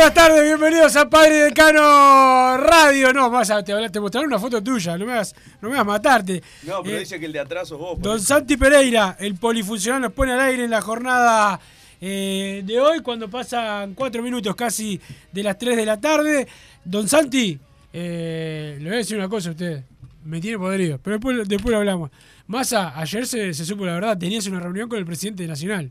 Buenas tardes, bienvenidos a Padre Decano Radio. No, vas a, te, te mostraré una foto tuya, no me vas, no me vas a matarte. No, pero Eh, dice que el de atrás sos vos. Don eso. Santi Pereira, el polifuncional, nos pone al aire en la jornada eh, de hoy, cuando pasan cuatro minutos casi de las 3 de la tarde. Don Santi, eh, le voy a decir una cosa a usted. Me tiene podrido, pero después, después lo hablamos. Massa, ayer se, se supo la verdad, tenías una reunión con el presidente nacional.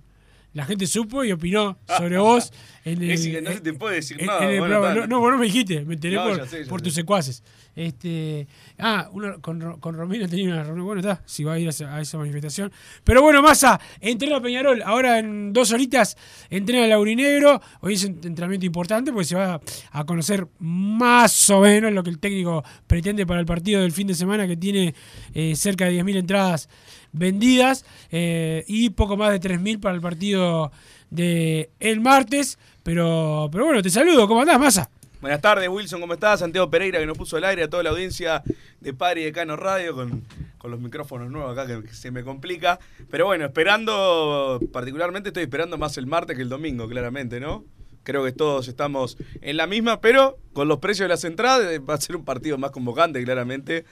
La gente supo y opinó sobre vos en el. Es que no se te puede decir en- nada, en el bueno, no, no, vos no me dijiste, me enteré No, por, sé, tus secuaces. Este, ah, una- con, con Romino tenía una reunión. Bueno, está, si va a ir a esa, a esa manifestación. Pero bueno, Massa, entrena Peñarol. Ahora en dos horitas entrena el Aurinegro. Hoy es un entrenamiento importante porque se va a conocer más o menos lo que el técnico pretende para el partido del fin de semana que tiene eh, cerca de 10.000 entradas vendidas eh, y poco más de 3.000 para el partido de el martes. Pero, pero bueno, te saludo. ¿Cómo andás, Massa? Buenas tardes, Wilson, ¿cómo estás? Santiago Pereira, que nos puso al aire a toda la audiencia de Padre y Decano Radio con, con los micrófonos nuevos acá, que, que se me complica. Pero bueno, esperando, particularmente estoy esperando más el martes que el domingo, claramente, ¿no? Creo que todos estamos en la misma, pero con los precios de las entradas eh, va a ser un partido más convocante, claramente,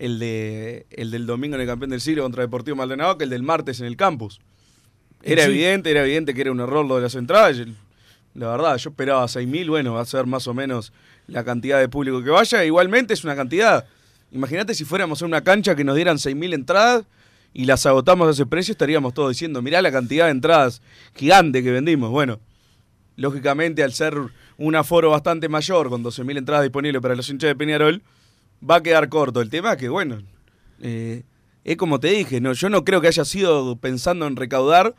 el, de, el del domingo en el Campeón del Siglo contra Deportivo Maldonado que el del martes en el campus. Era Sí. evidente, era evidente que era un error lo de las entradas. La verdad, yo esperaba 6.000, bueno, va a ser más o menos la cantidad de público que vaya. Igualmente es una cantidad. Imagínate si fuéramos a una cancha que nos dieran 6.000 entradas y las agotamos a ese precio, estaríamos todos diciendo, mirá la cantidad de entradas gigante que vendimos. Bueno, lógicamente al ser un aforo bastante mayor, con 12.000 entradas disponibles para los hinchas de Peñarol, va a quedar corto. El tema es que, bueno, eh, es como te dije, no, yo no creo que haya sido pensando en recaudar,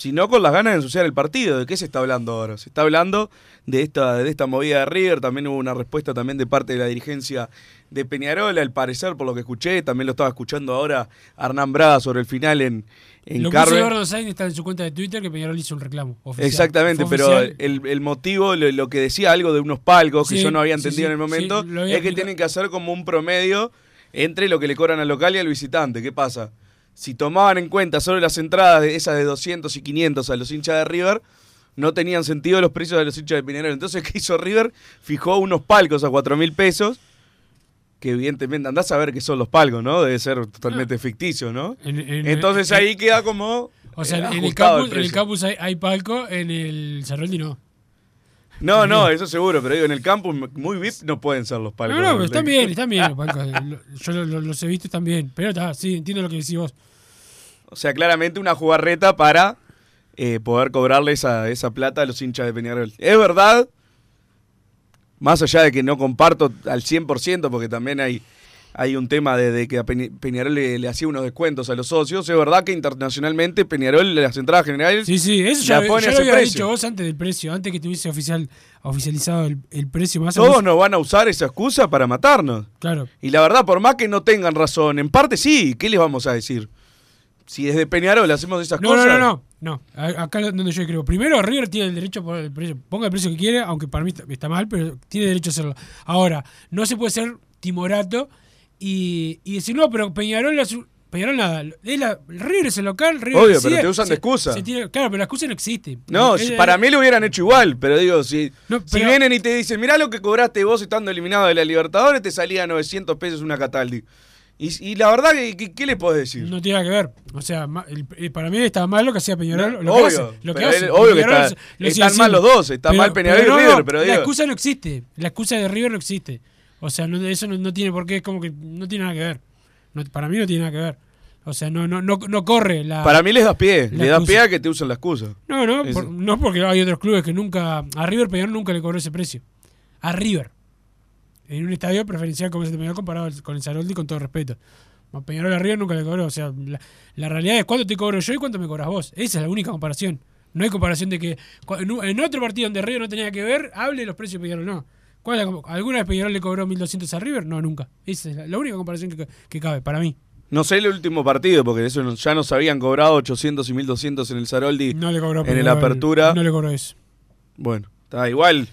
sino con las ganas de ensuciar el partido. ¿De qué se está hablando ahora? Se está hablando de esta, de esta movida de River, también hubo una respuesta también de parte de la dirigencia de Peñarol, al parecer, por lo que escuché, también lo estaba escuchando ahora Hernán Braga sobre el final en, en Lo Carver. Eduardo Sainz está en su cuenta de Twitter que Peñarol hizo un reclamo oficial. Exactamente, pero el, el motivo, lo, lo que decía algo de unos palcos que yo no había entendido sí, en el momento, es que tienen que hacer como un promedio entre lo que le cobran al local y al visitante. ¿Qué pasa? Si tomaban en cuenta solo las entradas de esas de 200 y 500 a los hinchas de River, no tenían sentido los precios de los hinchas de Peñarol. Entonces, ¿qué hizo River? Fijó unos palcos a 4 mil pesos, que evidentemente andás a ver qué son los palcos, ¿no? Debe ser totalmente ficticio, ¿no? En- en- Entonces en- ahí queda como... O sea, eh, en el campus, en el campus hay, hay palco, en el Cerroldi no. No, no, eso seguro, pero digo, en el campus muy VIP no pueden ser los palcos. No, no, pero están bien, están bien los palcos. Yo lo- lo- los he visto, están bien. Pero está, sí, entiendo lo que decís vos. O sea, claramente una jugarreta para eh, poder cobrarle esa, esa plata a los hinchas de Peñarol. Es verdad, más allá de que no comparto al 100%, porque también hay, hay un tema de, de que a Peña- Peñarol le, le hacía unos descuentos a los socios. Es verdad que internacionalmente Peñarol, las entradas generales, Sí, sí, eso ya, pone ya a lo había precio. dicho vos antes del precio, antes que tuviese oficial, oficializado el, el precio más Todos nos van a usar esa excusa para matarnos. Claro. Y la verdad, por más que no tengan razón, en parte sí, ¿qué les vamos a decir? Si desde Peñarol hacemos esas No, cosas. no, no, no, no. Acá es donde yo creo. Primero, River tiene el derecho a poner el precio. Ponga el precio que quiere, aunque para mí está, mal, pero tiene derecho a hacerlo. Ahora, no se puede ser timorato y, y decir, no, pero Peñarol, Peñarol nada. Es la, River es el local, River Obvio, decide, pero te usan de se- excusa. se tiene- claro, pero la excusa no existe. No, Es- para mí lo hubieran hecho igual, pero digo, si, No, si vienen y te dicen, mirá lo que cobraste vos estando eliminado de la Libertadores, te salía 900 pesos una Cataldi. Y, y la verdad, ¿qué, qué, le podés decir? No tiene nada que ver. O sea, el- eh, para mí está mal lo que hacía Peñarol. No, lo que obvio, hace, lo que hace. obvio que está- lo están mal los dos, está mal Peñarol y no, River, pero La digo- excusa no existe. La excusa de River no existe. O sea, no, eso no, no tiene por qué, es como que no tiene nada que ver. Para mí no tiene nada que ver. O sea, no, no, no, no corre la. Para mí les das pie, la le das pie a que te usen la excusa. No, no, por- no porque hay otros clubes que nunca. A River Peñarol nunca le cobró ese precio. A River. En un estadio preferencial como de Peñarol comparado con el Saroldi, con todo respeto. A Peñarol a River nunca le cobró. O sea, la, la realidad es cuánto te cobro yo y cuánto me cobras vos. Esa es la única comparación. No hay comparación de que en, otro partido donde River no tenía que ver, hable los precios de Peñarol. No. ¿Cuál es la ¿Alguna vez Peñarol le cobró 1.200 a River? No, nunca. Esa es la, la única comparación que, que cabe, para mí. No sé el último partido, porque eso no- ya nos habían cobrado 800 y 1200 en el Saroldi. No le cobró En el Apertura. No le cobró eso. Bueno, está igual.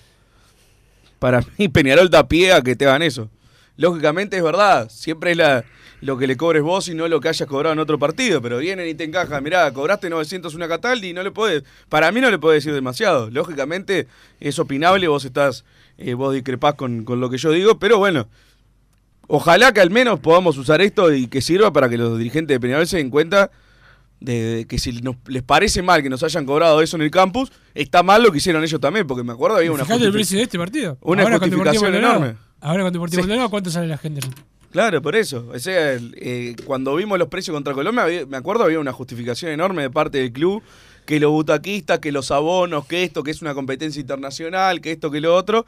Para mí, Peñarol da pie a que te hagan eso. Lógicamente es verdad, siempre es la, lo que le cobres vos y no lo que hayas cobrado en otro partido, pero vienen y te encajan, mirá, cobraste 900 una Cataldi y no le podés, para mí no le podés decir demasiado. Lógicamente es opinable, vos estás, eh, vos discrepás con, con lo que yo digo, pero bueno, ojalá que al menos podamos usar esto y que sirva para que los dirigentes de Peñarol se den cuenta de, que si nos, les parece mal que nos hayan cobrado eso en el campus, está mal lo que hicieron ellos también, porque me acuerdo había una el precio de este partido. una Ahora justificación enorme. Ahora con Deportivo Sí. Maldonado, ¿cuánto sale la gente? Claro, por eso. O sea, eh, cuando vimos los precios contra Colombia, había- me acuerdo había una justificación enorme de parte del club, que los butaquistas, que los abonos, que esto, que es una competencia internacional, que esto, que lo otro.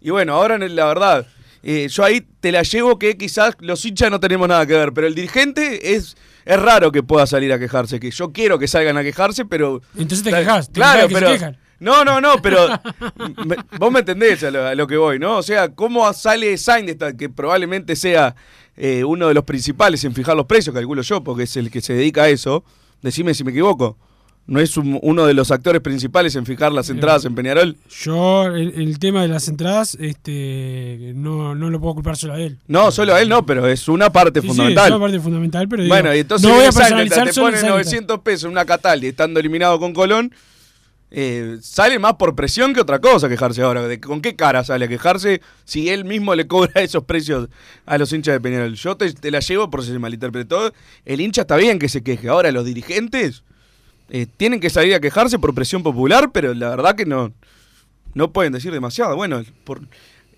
Y bueno, ahora la verdad, eh, yo ahí te la llevo que quizás los hinchas no tenemos nada que ver, pero el dirigente es, es raro que pueda salir a quejarse, que yo quiero que salgan a quejarse, pero... Entonces te quejas. te Claro, que se pero... quejan. No, no, no, pero me- vos me entendés a lo, a lo que voy, ¿no? O sea, ¿cómo sale Sainz, esta- que probablemente sea eh, uno de los principales en fijar los precios, calculo yo, porque es el que se dedica a eso? Decime si me equivoco. ¿No es un- uno de los actores principales en fijar las entradas en Peñarol? Yo, el, el tema de las entradas, este no, no lo puedo culpar solo a él. No, solo a él no, pero es una parte Sí, sí, fundamental. es una parte fundamental, pero digo, bueno, y entonces no voy a personalizar te solo pone en Sainz. 900 pesos en una Cataldi estando eliminado con Colón. eh, sale más por presión que otra cosa quejarse ahora. ¿De ¿Con qué cara sale a quejarse si él mismo le cobra esos precios a los hinchas de Peñarol? Yo te, te la llevo por si se malinterpretó. El hincha está bien que se queje. Ahora los dirigentes eh, tienen que salir a quejarse por presión popular, pero la verdad que no, no pueden decir demasiado. Bueno, por,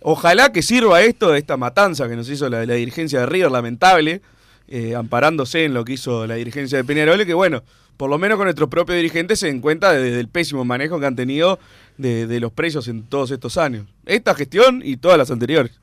ojalá que sirva esto, esta matanza que nos hizo la, la dirigencia de River, lamentable, eh, amparándose en lo que hizo la dirigencia de Peñarol, que bueno, por lo menos con nuestros propios dirigentes se den cuenta de- del pésimo manejo que han tenido de, de los precios en todos estos años. Esta gestión y todas las anteriores.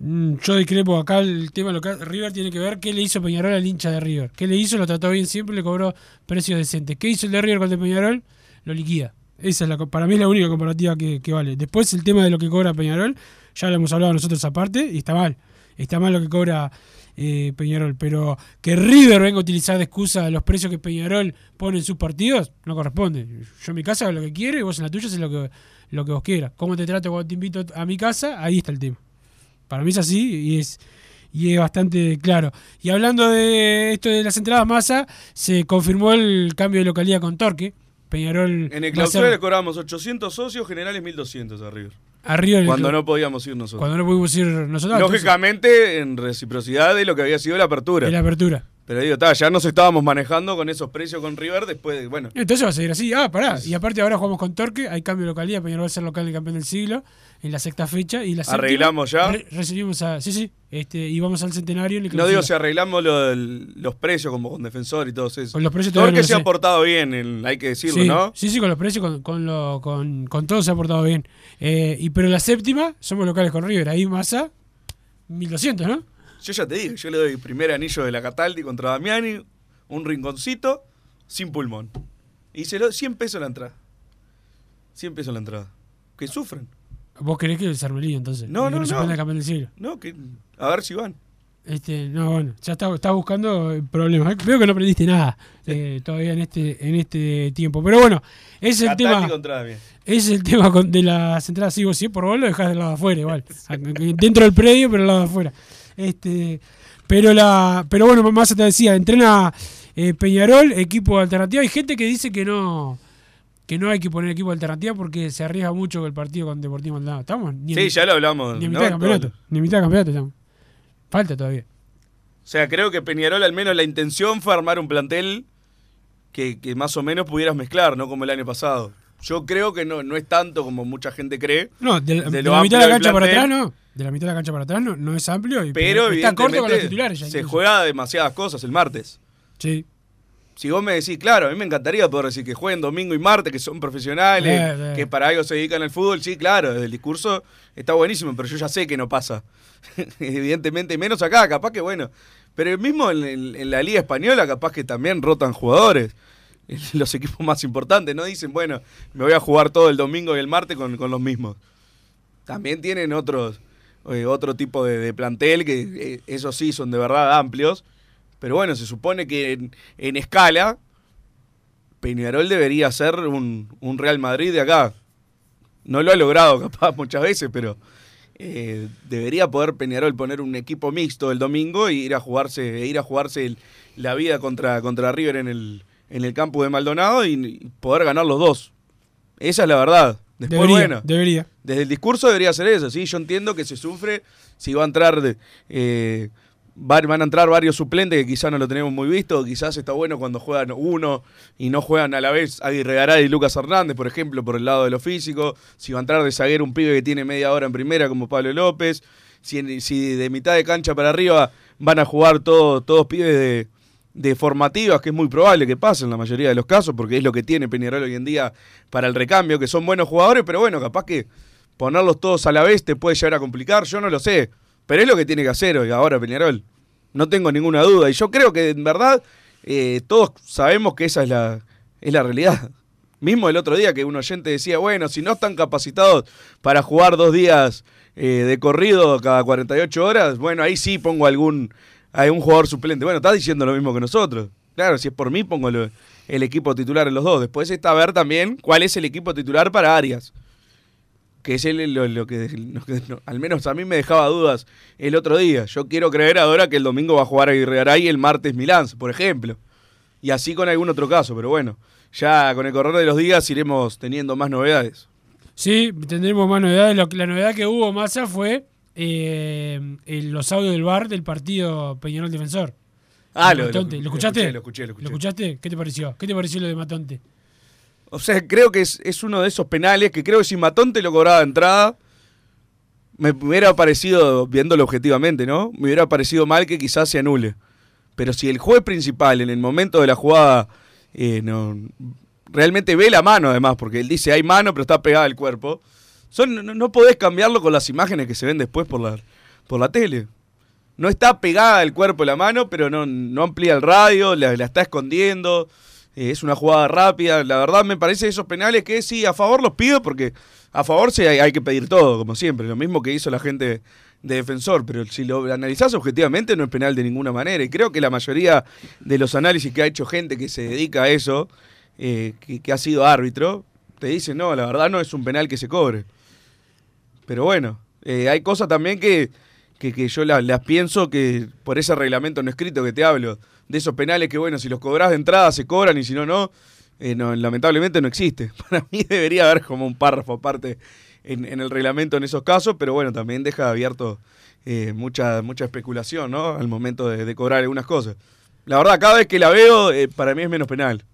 Mm, Yo discrepo acá el tema local. River tiene que ver qué le hizo Peñarol al hincha de River. ¿Qué le hizo? Lo trató bien siempre, le cobró precios decentes. ¿Qué hizo el de River con el de Peñarol? Lo liquida. Esa es la, para mí es la única comparativa que, que vale. Después el tema de lo que cobra Peñarol, ya lo hemos hablado nosotros aparte, y está mal. Está mal lo que cobra eh, Peñarol. Pero que River venga a utilizar de excusa los precios que Peñarol pone en sus partidos, no corresponde. Yo en mi casa hago lo que quiero y vos en la tuya haces lo que, lo que vos quieras. ¿Cómo te trato cuando te invito a mi casa? Ahí está el tema. Para mí es así y es y es bastante claro. Y hablando de esto de las entradas masa, se confirmó el cambio de localidad con Torque. Peñarol En el a clausura le cobramos 800 socios, generales 1200 a River. arriba del Cuando no podíamos ir nosotros. cuando no pudimos ir nosotros. Lógicamente, en reciprocidad de lo que había sido la apertura. La apertura. Pero digo, ta, ya nos estábamos manejando con esos precios con River después de, bueno, Entonces va a seguir así. Ah, pará. Y aparte ahora jugamos con Torque, hay cambio de localidad, Peñarol va a ser local del campeón del siglo en la sexta fecha y la séptima, ¿Arreglamos ya? re- recibimos a sí, sí, este y vamos al centenario en el no digo si arreglamos lo del- los precios como con defensor y todo eso. Con los precios Torque no se ha portado bien, el- hay que decirlo, sí, ¿no? Sí, sí, con los precios, con, con, lo, con, con todo se ha portado bien. Eh, y Pero la séptima, somos locales con River. Ahí Massa, 1200, ¿no? Yo ya te digo, yo le doy primer anillo de la Cataldi contra Damiani, un rinconcito, sin pulmón. Y se lo 100 pesos la entrada. 100 pesos la entrada. Que sufren. ¿Vos querés que el Sarmelí entonces? No, Y que no, no. ponga campeón del siglo. No, que a ver si van. Este, no, bueno, ya está, está buscando problemas. Veo que no aprendiste nada eh, todavía en este, en este tiempo. Pero bueno, ese es el Cataldi tema. es el tema con- de las entradas. Sí, vos sí, por vos lo dejás del lado de afuera, igual. Dentro del predio, pero del lado de afuera. Este, pero la, pero bueno, más te decía, entrena eh, Peñarol, equipo alternativa. Hay gente que dice que no, que no hay que poner equipo alternativa porque se arriesga mucho con el partido con Deportivo Maldonado. Estamos ni en, Sí, ya lo hablamos. ni en ¿no? mitad de campeonato. Ni en mitad de campeonato estamos. Falta todavía. O sea, creo que Peñarol al menos la intención fue armar un plantel que, que más o menos pudieras mezclar, no como el año pasado. Yo creo que no, no es tanto como mucha gente cree. No, de, la- De de lo la mitad de la cancha para atrás no. De la mitad de la cancha para atrás no, no es amplio. Y, Pero está corto con los titulares ya. se incluso. juega demasiadas cosas el martes. Sí. Si vos me decís, claro, a mí me encantaría poder decir que jueguen domingo y martes, que son profesionales, Eh, eh. que para algo se dedican al fútbol, sí, claro, el discurso está buenísimo, pero yo ya sé que no pasa. Evidentemente, menos acá, capaz que bueno. Pero mismo en, en- en la Liga Española, capaz que también rotan jugadores. Los equipos más importantes, ¿no? Dicen, bueno, me voy a jugar todo el domingo y el martes con, con los mismos. También tienen otros, eh, otro tipo de, plantel, que eh, esos sí son de verdad amplios. Pero bueno, se supone que en, en escala, Peñarol debería ser un, un Real Madrid de acá. No lo ha logrado capaz muchas veces, pero eh, debería poder Peñarol poner un equipo mixto el domingo y ir a jugarse, e ir a jugarse el- la vida contra, contra River en el, en el campo de Maldonado y poder ganar los dos. Esa es la verdad. Después, Debería, bueno, debería. desde el discurso debería ser eso, sí, yo entiendo que se sufre si va a entrar, de- eh, va- van a entrar varios suplentes que quizás no lo tenemos muy visto, quizás está bueno cuando juegan uno y no juegan a la vez Aguirre Garay y Lucas Hernández, por ejemplo, por el lado de lo físico, si va a entrar de zaguero un pibe que tiene media hora en primera como Pablo López, si, de mitad de cancha para arriba van a jugar todo- todos pibes de, de formativas, que es muy probable que pase en la mayoría de los casos, porque es lo que tiene Peñarol hoy en día para el recambio, que son buenos jugadores, pero bueno, capaz que ponerlos todos a la vez te puede llegar a complicar, yo no lo sé, pero es lo que tiene que hacer hoy ahora Peñarol, no tengo ninguna duda, y yo creo que en verdad eh, todos sabemos que esa es la, es la realidad. Mismo el otro día que un oyente decía, bueno, si no están capacitados para jugar dos días eh, de corrido cada 48 horas, bueno, ahí sí pongo algún, algún jugador suplente. Bueno, estás diciendo lo mismo que nosotros. Claro, si es por mí, pongo el equipo titular en los dos. Después está ver también cuál es el equipo titular para Arias. Que es el- lo, que, al menos a mí me dejaba dudas el otro día. Yo quiero creer ahora que el domingo va a jugar Aguirre Garay y el martes Milán, por ejemplo. Y así con algún otro caso, pero bueno, ya con el correr de los días iremos teniendo más novedades. Sí, tendremos más novedades. La novedad que hubo, Massa, fue eh, el- los audios del bar del partido Peñarol Defensor. Ah, De lo- Matonte. lo- ¿Lo, escuchaste? lo escuché, lo escuché, lo escuchaste? ¿Qué te pareció? ¿Qué te pareció lo de Matonte? O sea, creo que es, es uno de esos penales que creo que si Matón te lo cobraba de entrada, me hubiera parecido, viéndolo objetivamente, ¿no? Me hubiera parecido mal que quizás se anule. Pero si el juez principal en el momento de la jugada eh, no, realmente ve la mano, además, porque él dice hay mano, pero está pegada al cuerpo, son, no, no podés cambiarlo con las imágenes que se ven después por la, por la tele. No está pegada al cuerpo la mano, pero no, no amplía el radio, la, está escondiendo. eh, es una jugada rápida. La verdad me parece esos penales que sí, a favor los pido porque a favor sí hay, hay que pedir todo, como siempre. Lo mismo que hizo la gente de defensor. Pero si lo analizás objetivamente no es penal de ninguna manera. Y creo que la mayoría de los análisis que ha hecho gente que se dedica a eso, eh, que, que ha sido árbitro, te dicen, no, la verdad no es un penal que se cobre. Pero bueno, eh, hay cosas también que, que, que yo la- las pienso que por ese reglamento no escrito que te hablo, de esos penales que bueno, si los cobras de entrada se cobran y si no, no, eh, no, lamentablemente no existe. Para mí debería haber como un párrafo aparte en, en el reglamento en esos casos, pero bueno, también deja abierto eh, mucha, mucha especulación, ¿no? Al momento de, de cobrar algunas cosas. La verdad, cada vez que la veo, eh, para mí es menos penal.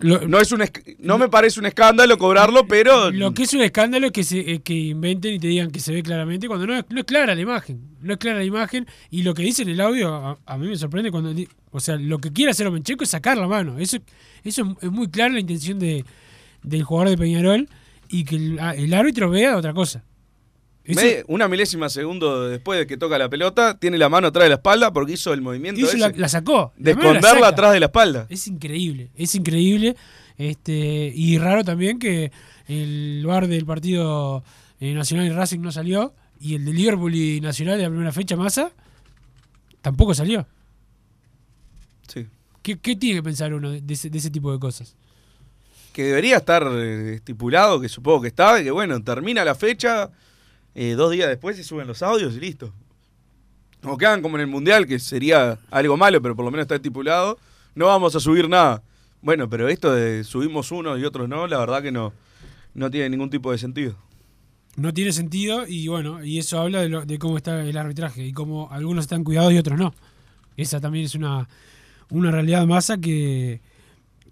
Lo, No, es un no me parece un escándalo cobrarlo, pero... lo que es un escándalo es que, se, que inventen y te digan que se ve claramente cuando no es, no es clara la imagen. No es clara la imagen. Y lo que dice en el audio, a, a mí me sorprende cuando. O sea, lo que quiere hacer Omencheco es sacar la mano. Eso, eso es- muy clara la intención de, del jugador de Peñarol y que el, a- el árbitro vea otra cosa. Me- una milésima segundo después de que toca la pelota, tiene la mano atrás de la espalda porque hizo el movimiento Hizo la, ese la sacó. de La mano la esconderla atrás de la espalda. Es increíble, es increíble. Este, y raro también que el bar del partido eh, Nacional y Racing no salió. Y el de Liverpool y Nacional de la primera fecha, Massa, tampoco salió. Sí. ¿Qué, qué tiene que pensar uno de ese, de ese tipo de cosas? Que debería estar eh, estipulado, que supongo que estaba, y que bueno, termina la fecha, eh, dos días después se suben los audios y listo. O que hagan como en el Mundial, que sería algo malo, pero por lo menos está estipulado. No vamos a subir nada. Bueno, pero esto de subimos unos y otros no, la verdad que no, no tiene ningún tipo de sentido. No tiene sentido y bueno, y eso habla de, lo- de cómo está el arbitraje y cómo algunos están cuidados y otros no. Esa también es una, una realidad masa que,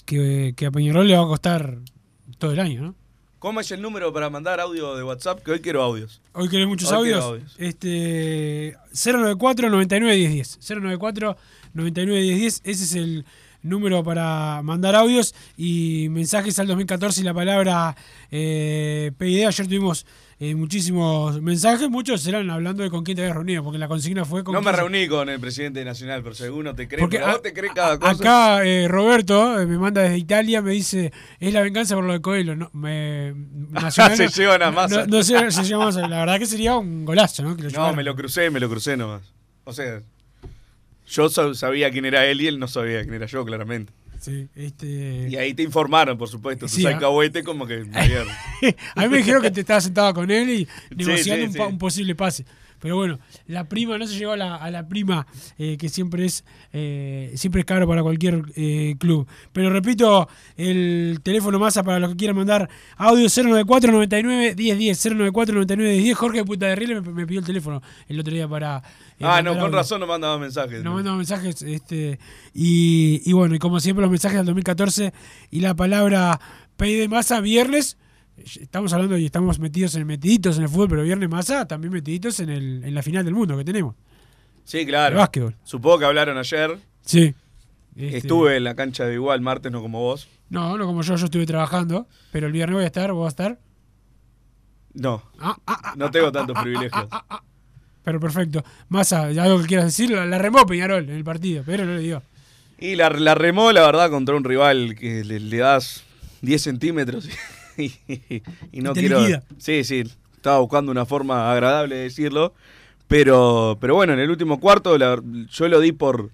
que, que a Peñarol le va a costar todo el año, ¿no? ¿Cómo es el número para mandar audio de WhatsApp? Que hoy quiero audios. Hoy querés muchos Hoy audios. audios. Este 094 99 10 10. 094 99 10 10. Ese es el número para mandar audios y mensajes al 2014 y la palabra eh, PID. Ayer tuvimos eh, muchísimos mensajes, muchos eran hablando de con quién te habías reunido, porque la consigna fue con No me se- reuní con el presidente nacional, por si alguno te cree. Porque pero a- vos te crees cada cosa. Acá eh, Roberto eh, me manda desde Italia, me dice, es la venganza por lo de Coelho. No, me, Nacional Se no- llevan a no- Massa. No, sé, se lleva a Massa. La verdad que sería un golazo, ¿no? Que lo No, llevaran. me lo crucé, me lo crucé nomás. O sea, yo sa- sabía quién era él y él no sabía quién era yo, claramente. Sí, este... Y ahí te informaron, por supuesto. Sí, tu ah. alcahuete como que... a mí me dijeron que te estabas sentado con él y negociando sí, un, sí. un posible pase. Pero bueno, la prima no se llegó a la, a la prima, eh, que siempre es eh, siempre es caro para cualquier eh, club. Pero repito, el teléfono masa para los que quieran mandar audio 094 99 1010 094 99 1010 Jorge de Puta de Riel me, me pidió el teléfono el otro día para... eh, ah, no, con audio. razón no mandaba mensajes. Nos mandan mensajes, este, y, y bueno, y como siempre los mensajes del 2014 y la palabra pay de masa viernes, estamos hablando y estamos metidos en metiditos en el fútbol, pero viernes masa también metiditos en el, en la final del mundo que tenemos. Sí, claro. El básquetbol. Supongo que hablaron ayer. Sí. Este, Estuve en la cancha de igual martes, no como vos. No, no como yo, yo estuve trabajando, pero el viernes voy a estar, vos vas a estar. No, Ah, ah, ah, no tengo tantos privilegios. pero perfecto. Masa, algo que quieras decir, la, la remó Peñarol en el partido, pero no le dio. Y la, la remó, la verdad, contra un rival que le, le das 10 centímetros y, y no quiero. liquida. Sí, sí, estaba buscando una forma agradable de decirlo. Pero, pero bueno, en el último cuarto la- yo lo di por,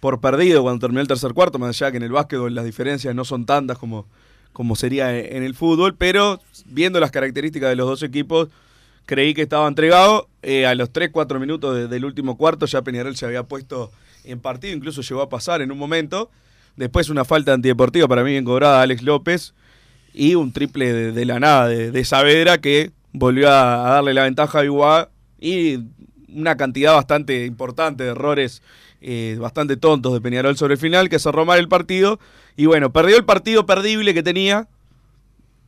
por perdido cuando terminó el tercer cuarto, más allá que en el básquetbol las diferencias no son tantas como, como sería en el fútbol, pero viendo las características de los dos equipos, creí que estaba entregado. Eh, a los 3-4 minutos de- del último cuarto ya Peñarol se había puesto en partido, incluso llegó a pasar en un momento. Después una falta antideportiva para mí bien cobrada Alex López y un triple de, la nada de, de Saavedra que volvió a, darle la ventaja a Iguá y una cantidad bastante importante de errores eh, bastante tontos de Peñarol sobre el final que cerró mal el partido. Y bueno, perdió el partido perdible que tenía.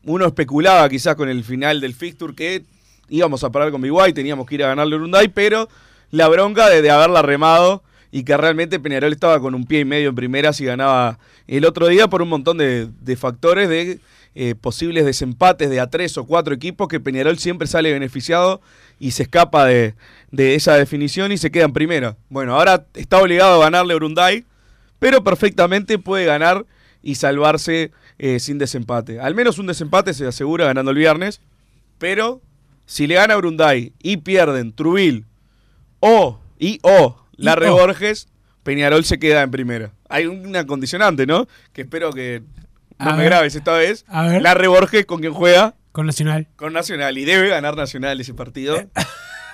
Uno especulaba quizás con el final del fixture que íbamos a parar con Biguay, teníamos que ir a ganarle Urunday, pero la bronca de, de haberla remado y que realmente Peñarol estaba con un pie y medio en primera si ganaba el otro día por un montón de, de factores de eh, posibles desempates de a tres o cuatro equipos que Peñarol siempre sale beneficiado y se escapa de, de esa definición y se queda en primera. Bueno, ahora está obligado a ganarle a Urunday, pero perfectamente puede ganar y salvarse eh, sin desempate. Al menos un desempate se asegura ganando el viernes, pero si le gana a Urunday y pierden Trubil o y o la Y o. Reborges, Peñarol se queda en primera. Hay una condicionante, ¿no? Que espero que no A me ver. grabes esta vez. A ver. La Reborges con quien juega Con Nacional. con Nacional y debe ganar Nacional ese partido.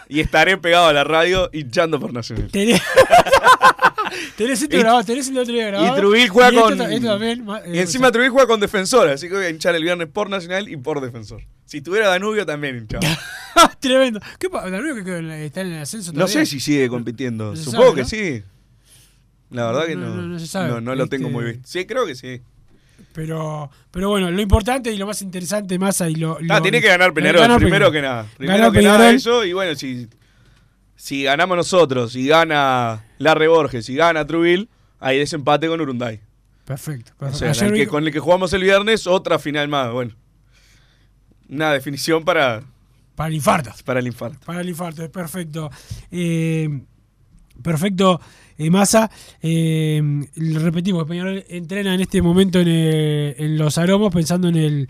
y estaré pegado a la radio hinchando por Nacional. Tenés, tenés esto Y- grabado, tenés el otro día grabado. Y Trubil juega y con. esto también, ma- eh, y encima Trubil juega con defensor, así que voy a hinchar el viernes por Nacional y por defensor. Si tuviera Danubio también hinchaba. Tremendo. ¿Qué? Danubio que está en el ascenso No todavía? sé si sigue compitiendo. No Supongo sabe, que ¿no? sí. La verdad No, que no, no. no, no se sabe. No, no lo tengo Este- muy bien. Sí, creo que sí. Pero, pero bueno, lo importante y lo más interesante, Massa, y lo. Ah, lo- tiene que ganar Peñarol, primero Peñarol. que nada. Primero Ganó que nada eso, y bueno, si, si ganamos nosotros, y gana Larre Borges, y gana Trubil, hay desempate con Urunday. Perfecto. O perfecto. sea, Ayer el vi- que- con el que jugamos el viernes, otra final más. Bueno, una definición para, Para el infarto. Para el infarto. Para el infarto, es perfecto. Eh, perfecto, eh, Massa. Eh, repetimos, Peñarol entrena en este momento en, el- en los aromos pensando en el,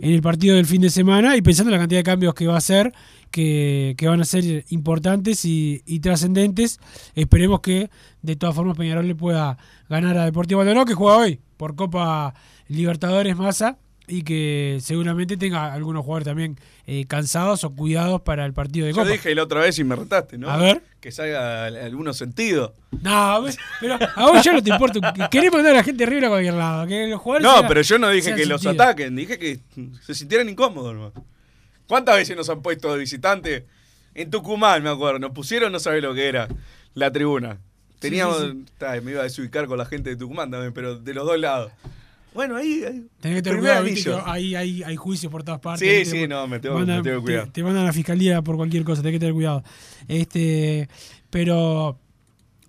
en el partido del fin de semana y pensando en la cantidad de cambios que va a hacer, que, que van a ser importantes y, y trascendentes. Esperemos que de todas formas Peñarol le pueda ganar a Deportivo Maldonado, que juega hoy por Copa Libertadores Massa y que seguramente tenga algunos jugadores también eh, cansados o cuidados para el partido de Yo Copa. dije la otra vez y me retaste, ¿no? A ver. Que salga alguno sentido. No, pero a vos ya no te importa. Querés mandar a la gente arriba a cualquier lado. Que los jugadores No, sean- pero yo no dije que los ataquen, dije que se sintieran incómodos. ¿no? ¿Cuántas veces nos han puesto de visitante? En Tucumán, me acuerdo. Nos pusieron, no sabés lo que era, la tribuna. Teníamos, sí, sí. ta, me iba a desubicar con la gente de Tucumán también, pero de los dos lados. Bueno, ahí. ahí Tenés que tener cuidado, viste, que hay, juicios por todas partes. Sí, sí, no, me tengo- mandan- me tengo que cuidar. Te, te mandan a la fiscalía por cualquier cosa, tenés que tener cuidado. Este, pero,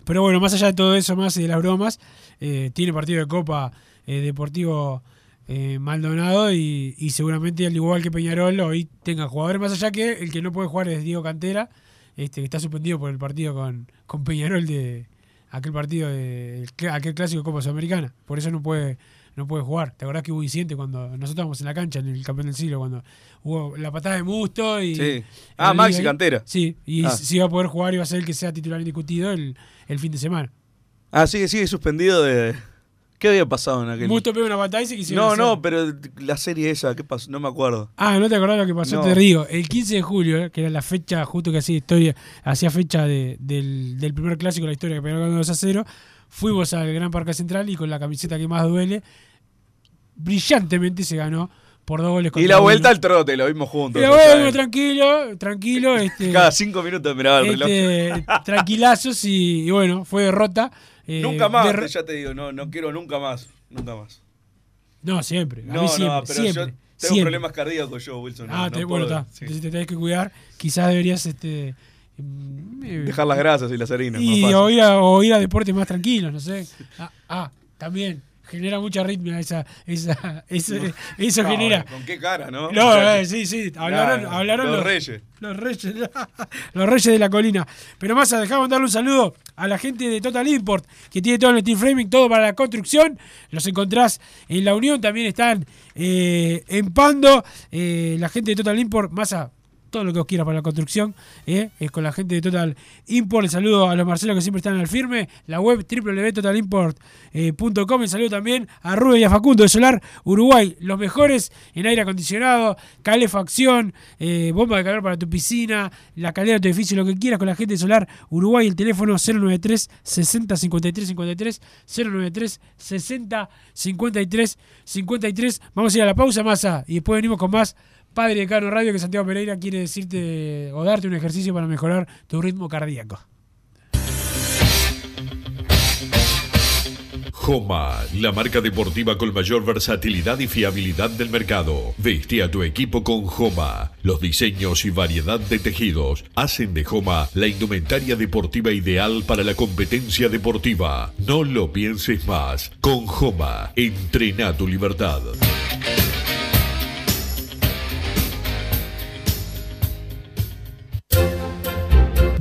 pero bueno, más allá de todo eso, más y de las bromas, eh, tiene partido de Copa eh, Deportivo eh, Maldonado y, y seguramente, al igual que Peñarol, hoy tenga jugadores más allá que el que no puede jugar es Diego Cantera, este, que está suspendido por el partido con, con Peñarol de aquel partido de aquel clásico de Copa Sudamericana. Por eso no puede no puede jugar. ¿Te acordás que hubo incidente cuando nosotros estábamos en la cancha en el campeón del siglo cuando hubo la patada de Musto y Sí. Ah, Maxi? Cantera. Sí, y Ah. si iba a poder jugar iba a ser el que sea titular indiscutido el, el fin de semana. Ah, sigue, sigue suspendido de. ¿Qué había pasado en aquel Musto pega una patada y se quisieron No, hacer- no, pero la serie esa, ¿qué pasó? No me acuerdo. Ah, no te acordás lo que pasó, No. te digo. El 15 de julio, eh, que era la fecha justo que hacía historia, hacía fecha de- del, del primer clásico de la historia que pegó ganando 2 a 0, fuimos al Gran Parque Central y con la camiseta que más duele, brillantemente se ganó por dos goles Y la uno. vuelta al trote, lo vimos juntos. Y la vuelta, tranquilo, tranquilo. Este, Cada cinco minutos miraba el reloj. este, tranquilazos y, y bueno, fue derrota. Eh, nunca más, ya te digo, no, no quiero nunca más. Nunca más. No, siempre. A No, mí siempre, no, pero siempre, yo tengo siempre. problemas cardíacos yo, Wilson. no, Ah, no te- bueno, puedo, está. sí. Entonces te tenés que cuidar. Quizás deberías este, eh, Dejar las grasas y las harinas. y o ir, a, o ir a deportes más tranquilos, no sé. Ah, ah, también. Genera mucha arritmia esa, esa, eso, eso No, genera. ¿Con qué cara, no? No, O sea, eh, sí, sí. Hablaron, Nah, hablaron los reyes. Los reyes, los reyes de la colina. Pero más, dejamos darle un saludo a la gente de Total Import, que tiene todo el steel framing, todo para la construcción. Los encontrás en la Unión, también están eh, en Pando. eh, la gente de Total Import, más a todo lo que os quiera para la construcción, eh, es con la gente de Total Import. El saludo a los Marcelos que siempre están al firme. La web www.totalimport.com. El saludo también a Rubén y a Facundo de Solar Uruguay. Los mejores en aire acondicionado, calefacción, eh, bomba de calor para tu piscina, la calidad de tu edificio, lo que quieras con la gente de Solar Uruguay. El teléfono 093 60 53 53 093 60 53 53. Vamos a ir a la pausa, masa, y después venimos con más. Padre de Cano Radio, que Santiago Pereira quiere decirte o darte un ejercicio para mejorar tu ritmo cardíaco. Joma, la marca deportiva con mayor versatilidad y fiabilidad del mercado. Viste a tu equipo con Joma. Los diseños y variedad de tejidos hacen de Joma la indumentaria deportiva ideal para la competencia deportiva. No lo pienses más. Con Joma, entrena tu libertad.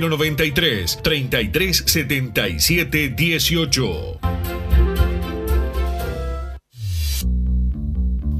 093 3377 18.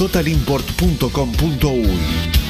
www.totalimport.com.uy.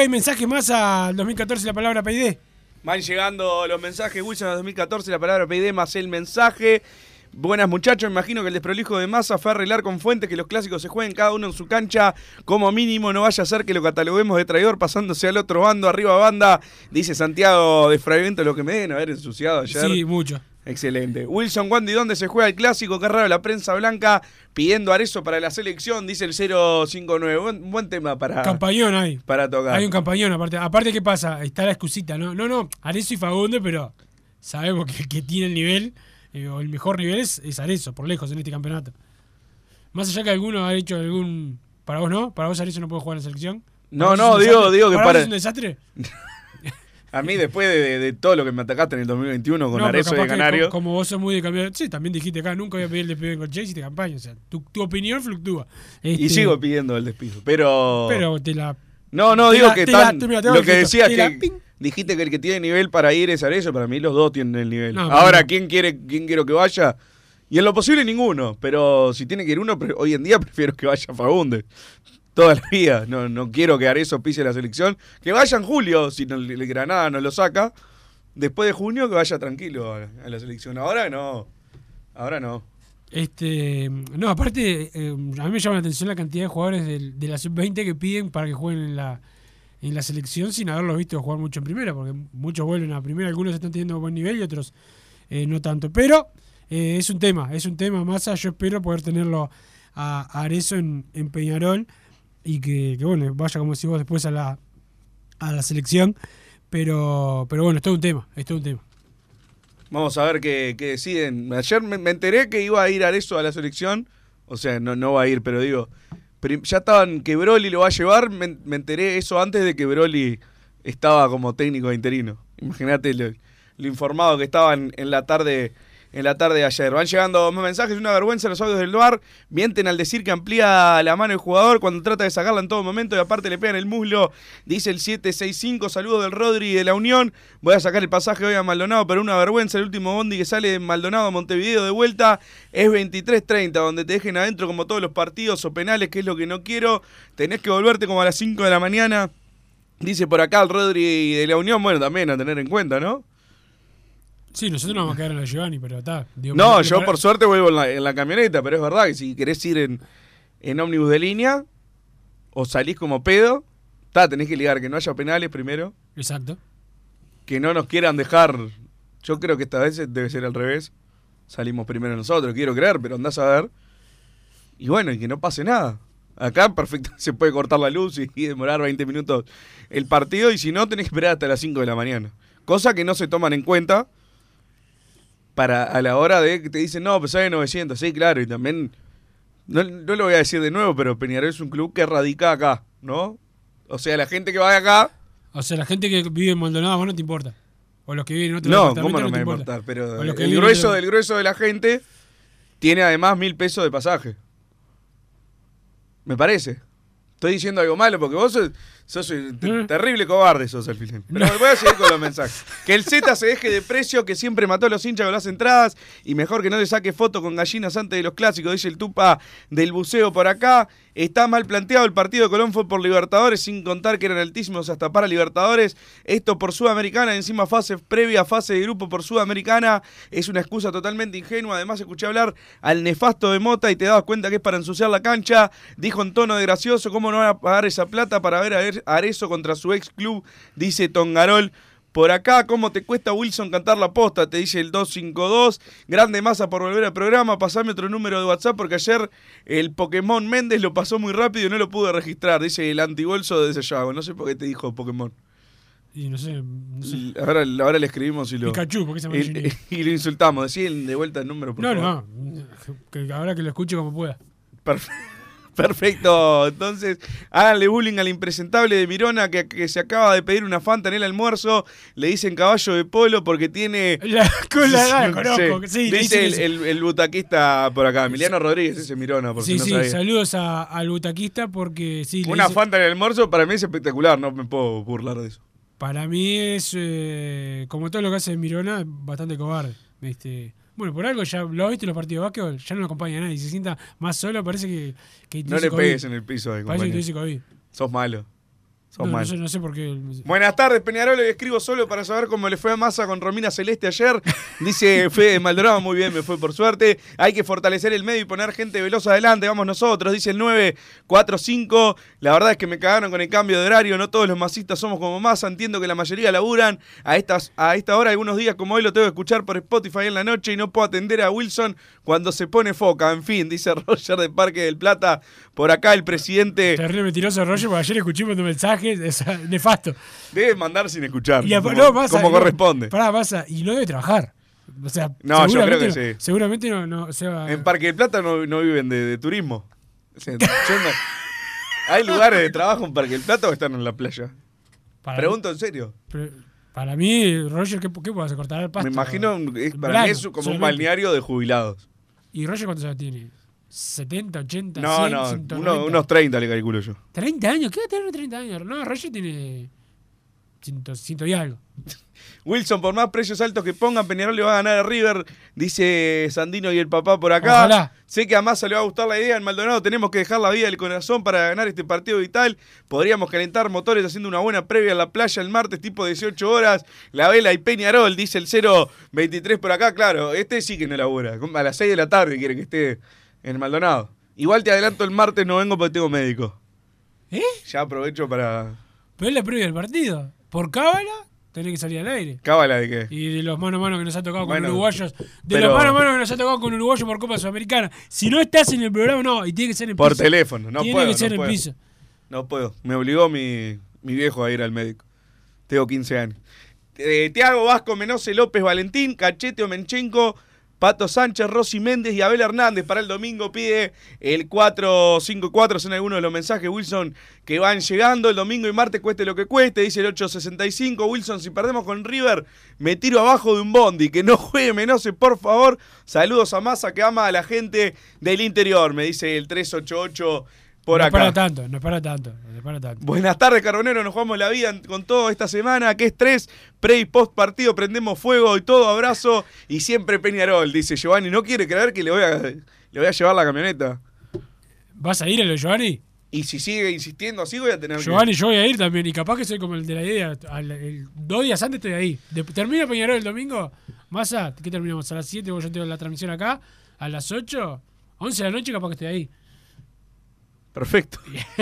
Hay mensajes más al 2014 la palabra PID. Van llegando los mensajes Wilson a 2014, la palabra PID más el mensaje. Buenas muchachos, me imagino que el desprolijo de masa fue arreglar con fuentes que los clásicos se jueguen cada uno en su cancha. Como mínimo, no vaya a ser que lo cataloguemos de traidor pasándose al otro bando, arriba banda. Dice Santiago de Fragmento, lo que me deben haber ensuciado ayer. Sí, mucho. Excelente. Wilson Wandy, ¿dónde se juega el clásico? Qué raro, la prensa blanca pidiendo Arezo para la selección, dice el 059. Buen, buen tema para, Campañón hay. para tocar. Hay un campañón aparte. Aparte, ¿qué pasa? Está la excusita, ¿no? No, no, Arezo y Fagunde, pero sabemos que tiene el nivel, eh, o el mejor nivel es, es Arezo, por lejos, en este campeonato. Más allá que alguno ha hecho algún... Para vos no, para vos Arezo no puede jugar en la selección. No, ¿Para vos no, digo- desastre? digo que ¿Para vos para- es un desastre? A mí, después de, de- de todo lo que me atacaste en el 2021 con No, capaz que Canario. Como, como vos sos muy de cambiar. Sí, también dijiste acá, nunca voy a pedir el despido con Chase y te campaña. O sea, tu, tu opinión fluctúa. Y Este, sigo pidiendo el despido. Pero. Pero te la. No, no, digo la- que la- tan- mira, lo que decías la que dijiste que el que tiene nivel para ir es Arezzo, para mí los dos tienen el nivel. No, Ahora, ¿quién quiere quién quiero que vaya? Y en lo posible ninguno, pero si tiene que ir uno, hoy en día prefiero que vaya Fagunde. Toda la vida. No, no quiero que Arezzo pise la selección. Que vaya en julio, si no- el Granada no lo saca. Después de junio que vaya tranquilo a, la selección. Ahora no. Ahora no. Este, no, aparte, eh, a mí me llama la atención la cantidad de jugadores del- de, la sub-20 que piden para que jueguen en la, en la selección sin haberlos visto jugar mucho en primera, porque muchos vuelven a primera, algunos están teniendo buen nivel y otros eh, no tanto. Pero eh, es un tema, es un tema más. Yo espero poder tenerlo a, a Arezzo en, en Peñarol y que, que, bueno, vaya como decís vos después a la, a la selección. Pero, pero bueno, es un tema, es un tema. Vamos a ver qué, qué deciden. Ayer me, me enteré que iba a ir Arezzo a la selección. O sea, no, no va a ir, pero digo, ya estaban que Broly lo va a llevar. Me, me enteré eso antes de que Broly estaba como técnico interino. Imagínate lo, lo informado que estaban en la tarde en la tarde de ayer. Van llegando más mensajes, una vergüenza los audios del bar. Mienten al decir que amplía la mano el jugador cuando trata de sacarla en todo momento y aparte le pegan el muslo. Dice el 765, saludos del Rodri de la Unión. Voy a sacar el pasaje hoy a Maldonado, pero una vergüenza. El último bondi que sale de Maldonado a Montevideo de vuelta es 23.30, donde te dejen adentro como todos los partidos o penales, que es lo que no quiero. Tenés que volverte como a las 5 de la mañana. Dice por acá el Rodri de la Unión, bueno, también a tener en cuenta, ¿no? Sí, nosotros nos vamos a quedar en la Giovanni, pero está. digo, No, yo por suerte vuelvo en la, en la camioneta, pero es verdad que si querés ir en, en ómnibus de línea o salís como pedo, ta, tenés que ligar que no haya penales primero, Exacto. que no nos quieran dejar. Yo creo que esta vez debe ser al revés. Salimos primero nosotros, quiero creer, pero andás a ver. Y bueno, y que no pase nada. Acá perfecto se puede cortar la luz y, y demorar 20 minutos el partido, y si no, tenés que esperar hasta las 5 de la mañana. Cosa que no se toman en cuenta para a la hora de que te dicen, no, pues hay 900, sí, claro, y también, no, no lo voy a decir de nuevo, pero Peñarol es un club que radica acá, ¿no? O sea, la gente que va de acá, O sea, la gente que vive en Maldonado, vos no te importa. O los que viven en otro no, ¿cómo no, te me va a importa. importar? Pero el grueso otro- del grueso de la gente tiene además mil pesos de pasaje. Me parece. Estoy diciendo algo malo porque vos sos, un te- terrible cobarde, sos al final. Pero voy a seguir con los mensajes. Que el Z se deje de precio, que siempre mató a los hinchas con las entradas. Y mejor que no le saque foto con gallinas antes de los clásicos, dice el Tupa del buceo por acá. Está mal planteado el partido de Colón fue por Libertadores, sin contar que eran altísimos hasta para Libertadores. Esto por Sudamericana, encima fase previa, fase de grupo por Sudamericana. Es una excusa totalmente ingenua. Además, escuché hablar al nefasto de Mota y te dabas cuenta que es para ensuciar la cancha. Dijo en tono de gracioso, ¿cómo no van a pagar esa plata para ver a ver- a Arezzo contra su ex club? Dice Tongarol. Por acá, ¿cómo te cuesta Wilson cantar la posta? Te dice el 252. Grande masa por volver al programa. Pasame otro número de WhatsApp porque ayer el Pokémon Méndez lo pasó muy rápido y no lo pude registrar. Dice el antibolso de Sayago. No sé por qué te dijo Pokémon. Y no sé, no sé. Y Ahora, ahora le escribimos y lo. Pikachu, ¿por qué se llama y, y lo insultamos. Decí de vuelta el número, por No, favor. no. Que ahora que lo escuche como pueda. Perfe- Perfecto. Entonces, háganle bullying al impresentable de Mirona que, que se acaba de pedir una Fanta en el almuerzo. Le dicen caballo de polo porque tiene. La cola, la conozco. Sí, Dice el, eso. el- el butaquista por acá, Emiliano Rodríguez, ese Mirona, por Sí, si no sí, sabía. saludos a- al butaquista porque sí. Una dice- Fanta en el almuerzo para mí es espectacular, no me puedo burlar de eso. Para mí es, eh, como todo lo que hace Mirona, bastante cobarde. Este, bueno, por algo ya lo viste en los partidos de básquetbol, ya no lo acompaña nadie. Se sienta más solo, parece que, que No le COVID. pegues en el piso, eh, Parece que tuviese COVID. Sos malo. No, sé, no sé por qué. Buenas tardes, Peñarol. Hoy escribo solo para saber cómo le fue a Massa con Romina Celeste ayer. Dice Fede Maldonado, muy bien, me fue por suerte. Hay que fortalecer el medio y poner gente veloz adelante. Vamos nosotros, dice el 945. La verdad es que me cagaron con el cambio de horario. No todos los masistas somos como Massa. Entiendo que la mayoría laburan. A, estas, a esta hora, algunos días como hoy, lo tengo que escuchar por Spotify en la noche y no puedo atender a Wilson cuando se pone foca. En fin, dice Roger de Parque del Plata. Por acá el presidente. Terrible mentiroso Roger, porque ayer escuché un mensajes, es nefasto. Debe mandar sin escuchar. Y como, no, pasa, como no, corresponde. Pará, pasa, y no debe trabajar. O sea, No, yo creo que no- sí. Seguramente no, no se va. En Parque del Plata no, no viven de, de turismo. O sea, ¿Hay lugares de trabajo en Parque del Plata o están en la playa? Para Pregunto en serio. Para mí, Roger, ¿qué, qué hacer? ¿Cortar el pasto? Me imagino, es- para Verano, mí es como un balneario de jubilados. ¿Y Roger cuántos años tiene? ¿70, 80, No, 100, no, 190? uno- unos 30 le calculo yo. 30 años, ¿qué va a tener 30 años? No, Roger tiene 100, 100 y algo. Wilson, por más precios altos que pongan, Peñarol le va a ganar a River, dice Sandino y el papá por acá. Ojalá. Sé que a Massa le va a gustar la idea. En Maldonado tenemos que dejar la vida del corazón para ganar este partido vital. Podríamos calentar motores haciendo una buena previa en la playa el martes, tipo 18 horas. La Vela y Peñarol, dice el 023 por acá. Claro, este sí que no labura. A las 6 de la tarde quiere que esté en Maldonado. Igual te adelanto, el martes no vengo porque tengo médico. ¿Eh? Ya aprovecho para. Pero es la previa del partido. Por cábala, tenés que salir al aire. ¿Cábala de qué? Y de los mano a mano que nos ha tocado con uruguayos. De pero- los mano a mano que nos ha tocado con uruguayos por Copa Sudamericana. Si no estás en el programa, no. Y tiene que ser en Por piso. teléfono, no tiene puedo. que ser no en puedo. piso. No puedo. Me obligó mi, mi viejo a ir al médico. Tengo 15 años. Eh, Tiago Vasco, Menose, López, Valentín, Cachete, Omenchenko, Pato Sánchez, Rosy Méndez y Abel Hernández para el domingo. Pide el 454, son algunos de los mensajes, Wilson, que van llegando. El domingo y martes cueste lo que cueste, dice el 865. Wilson, si perdemos con River, me tiro abajo de un bondi. Que no juegue Menose, por favor. Saludos a Massa, que ama a la gente del interior, me dice el 388 por no acá. para tanto, no para tanto, no para tanto. Buenas tardes, Carbonero. Nos jugamos la vida con todo esta semana. Qué estrés. Pre y post partido. Prendemos fuego y todo. Abrazo. Y siempre Peñarol, dice Giovanni. No quiere creer que le voy a, le voy a llevar la camioneta. ¿Vas a ir a lo Giovanni? Y si sigue insistiendo así, voy a tener Giovanni, yo voy a ir también. Y capaz que soy como el de la idea. Al- el- dos días antes estoy ahí. De- termina Peñarol el domingo. Masa, ¿qué terminamos? A las 7, vos yo tengo la transmisión acá. A las 8, 11 de la noche, capaz que estoy ahí. Perfecto.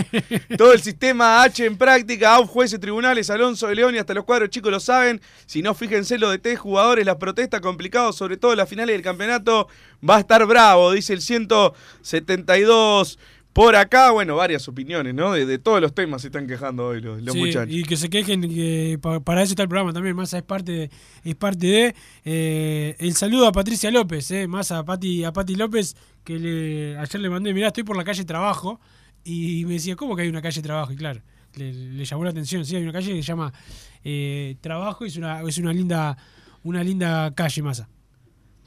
Todo el sistema H en práctica, AUF, jueces, tribunales, Alonso de León y hasta los cuadros chicos lo saben. Si no, fíjense lo de T, jugadores, las protestas complicados, sobre todo en las finales del campeonato. Va a estar bravo, dice el 172 por acá. Bueno, varias opiniones, ¿no? De, de todos los temas se están quejando hoy los, los Sí, muchachos. Y que se quejen, que pa- para eso está el programa también. Masa es parte de. Es parte de eh, el saludo a Patricia López, eh, más a Pati, a Pati López, que le, ayer le mandé, mirá, estoy por la calle Trabajo. Y me decía, ¿cómo que hay una calle Trabajo? Y claro, le, le llamó la atención. Sí, hay una calle que se llama eh, Trabajo y es una, es una linda, una linda calle, Masa.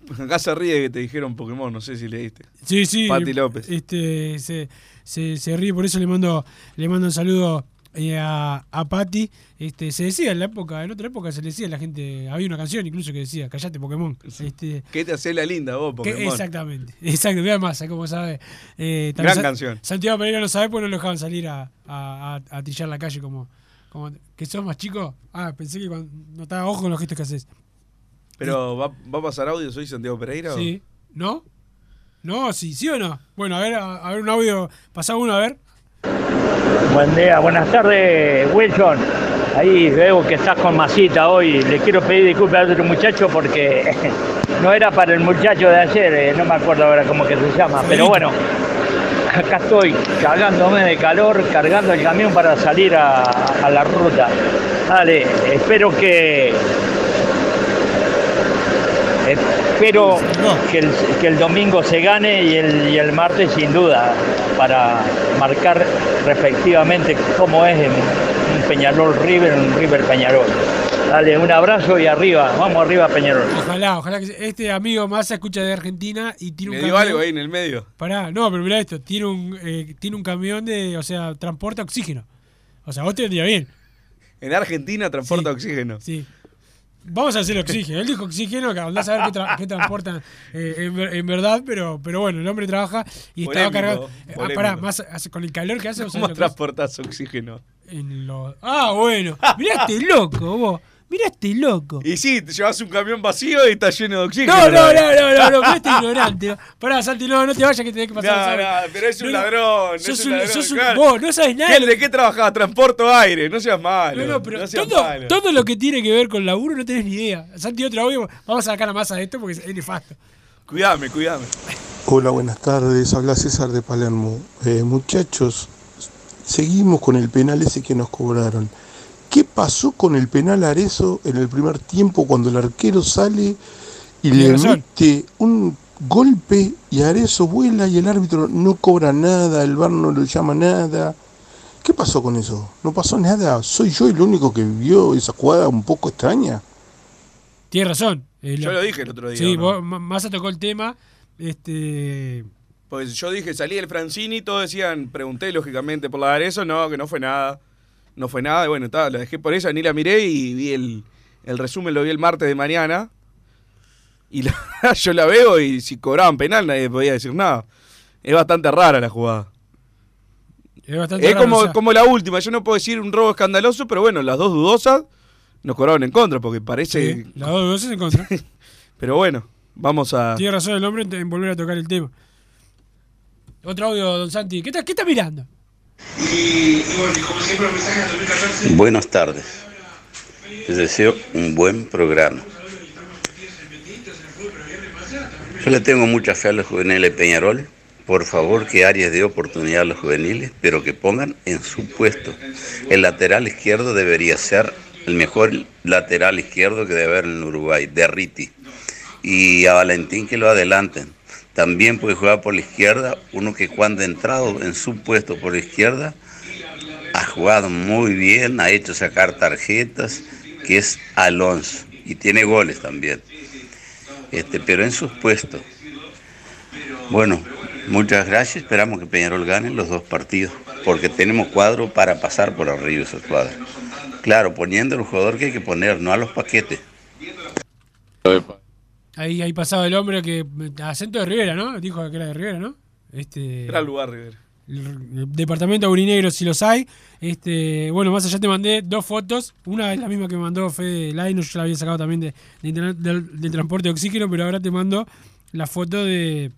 Acá se ríe que te dijeron Pokémon, no sé si leíste. Sí, sí. Pati López. Este, se, se, se ríe, por eso le mando, le mando un saludo eh, a, a Pati. Este, se decía en la época, en otra época se le decía a la gente, había una canción incluso que decía, callate Pokémon. Este, ¿Qué te hace la linda vos, que- Pokémon? exactamente, exacto, vea más, como sabe. Eh, Gran Sa- canción. Santiago Pereira lo sabe, pues no lo dejaban salir a, a, a, a trillar la calle como, como que sos más chico. Ah, pensé que cuando, no estaba ojo con los gestos que haces. Pero ¿va, va a pasar audio, soy Santiago Pereira. o- Sí. ¿No? No, sí, sí o no. Bueno, a ver, a, a ver un audio. Pasá uno, a ver. Buen día, buenas tardes, Wilson. Ahí veo que estás con masita hoy. Le quiero pedir disculpas al otro muchacho porque no era para el muchacho de ayer, eh, no me acuerdo ahora cómo que se llama. Pero bueno, acá estoy cagándome de calor, cargando el camión para salir a, a la ruta. Dale, espero que. Espero que el, que el domingo se gane y el, y el martes sin duda para marcar respectivamente cómo es en un Peñarol River, un River Peñarol. Dale, un abrazo y arriba, vamos arriba Peñarol. Ojalá, ojalá que este amigo más se escucha de Argentina y tiene un dio camión. algo ahí en el medio. Pará, no, pero mirá esto, tiene un, eh, tiene un camión de, o sea, transporta oxígeno. O sea, vos te vendría bien. En Argentina transporta oxígeno. Sí. Vamos a hacer oxígeno. Él dijo oxígeno, que andás a ver qué, tra- qué transportan eh, en, ver- en verdad, pero, pero bueno, el hombre trabaja y estaba Polémico, cargado. Eh, ah, pará, más, con el calor que hace, ¿vos sabés ¿Cómo transportas oxígeno? En lo- Ah, bueno. Mirá este loco, vos. Mirá este loco. Y sí, te llevas un camión vacío y está lleno de oxígeno. No, no, no, no, no, no, mirá este ignorante. Pará, Santi, no, no te vayas que tenés que pasar. No, no, pero es un No, no. ladrón. Sos es un sos un- claro. vos no sabes nada. ¿Qué- ¿De qué trabajás? Transporto aire, no seas malo. No, no, pero todo, malo. todo lo que tiene que ver con laburo no tenés ni idea. Santi, otro audio. Vamos a sacar a masa de esto porque es es nefasto. Cuidame, cuidame. Hola, buenas tardes. Habla César de Palermo. Eh, muchachos, seguimos con el penal ese que nos cobraron. ¿Qué pasó con el penal Arezo en el primer tiempo cuando el arquero sale y Tiene le razón. mete un golpe y Arezo vuela y el árbitro no cobra nada, el bar no lo llama nada? ¿Qué pasó con eso? No pasó nada. ¿Soy yo el único que vio esa jugada un poco extraña? Tienes razón. Eh, Yo lo dije el otro día. Sí, ¿o no? Massa tocó el tema. Este. Pues yo dije, salí el Francini, todos decían, pregunté lógicamente por la de eso, no, que no fue nada. No fue nada, y bueno, la dejé por ella, ni la miré y vi el, el resumen, lo vi el martes de mañana. Y la- yo la veo y si cobraban penal nadie podía decir nada. Es bastante rara la jugada. Es bastante Es raro, como, o sea, como la última, yo no puedo decir un robo escandaloso, pero bueno, las dos dudosas nos cobraron en contra, porque parece... sí, las dos veces en contra. Pero bueno, vamos a... Tiene razón el hombre en volver a tocar el tema. Otro audio, don Santi. ¿Qué está, qué está mirando? Buenas tardes. Les deseo un buen programa. Yo le tengo mucha fe a los juveniles de Peñarol. Por favor, que Arias dé oportunidad a los juveniles, pero que pongan en su puesto. El lateral izquierdo debería ser el mejor lateral izquierdo que debe haber en Uruguay, Derriti. y a Valentín que lo adelanten. También puede jugar por la izquierda, uno que cuando ha entrado en su puesto por la izquierda, ha jugado muy bien, ha hecho sacar tarjetas, que es Alonso, y tiene goles también. Este, pero en sus puestos. Bueno, muchas gracias, esperamos que Peñarol gane los dos partidos, porque tenemos cuadro para pasar por arriba esos cuadros. Claro, poniendo el jugador que hay que poner, no a los paquetes. Ahí, ahí pasaba el hombre que. Acento de Rivera, ¿no? Dijo que era de Rivera, ¿no? Este. Gran lugar, Rivera. el departamento Aurinegro, si los hay. Este, bueno, más allá te mandé dos fotos. Una es la misma que me mandó Fede Linus, yo la había sacado también de, de internet- del, del transporte de oxígeno, pero ahora te mando la foto de.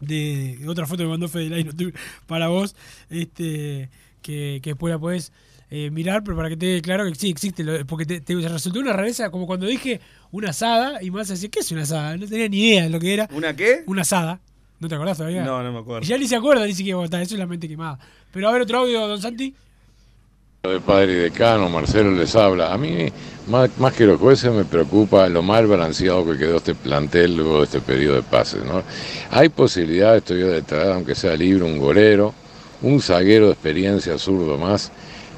de otra foto que me mandó Fede Linus para vos. Este, que, que después la podés eh, mirar, pero para que te quede claro que sí existe. lo- porque te, te resultó una rareza, como cuando dije una asada, y más así, ¿qué es una asada? No tenía ni idea de lo que era. ¿Una qué? Una asada. ¿No te acordás todavía? No, no me acuerdo. Y ya ni se acuerda, ni siquiera está, eso es la mente quemada. Pero a ver otro audio, don Santi. de padre y decano, Marcelo les habla. A mí, más, más que los jueces, me preocupa lo mal balanceado que quedó este plantel luego de este periodo de pases. ¿no? Hay posibilidad, estoy yo de traer, aunque sea libre, un golero, un zaguero de experiencia zurdo más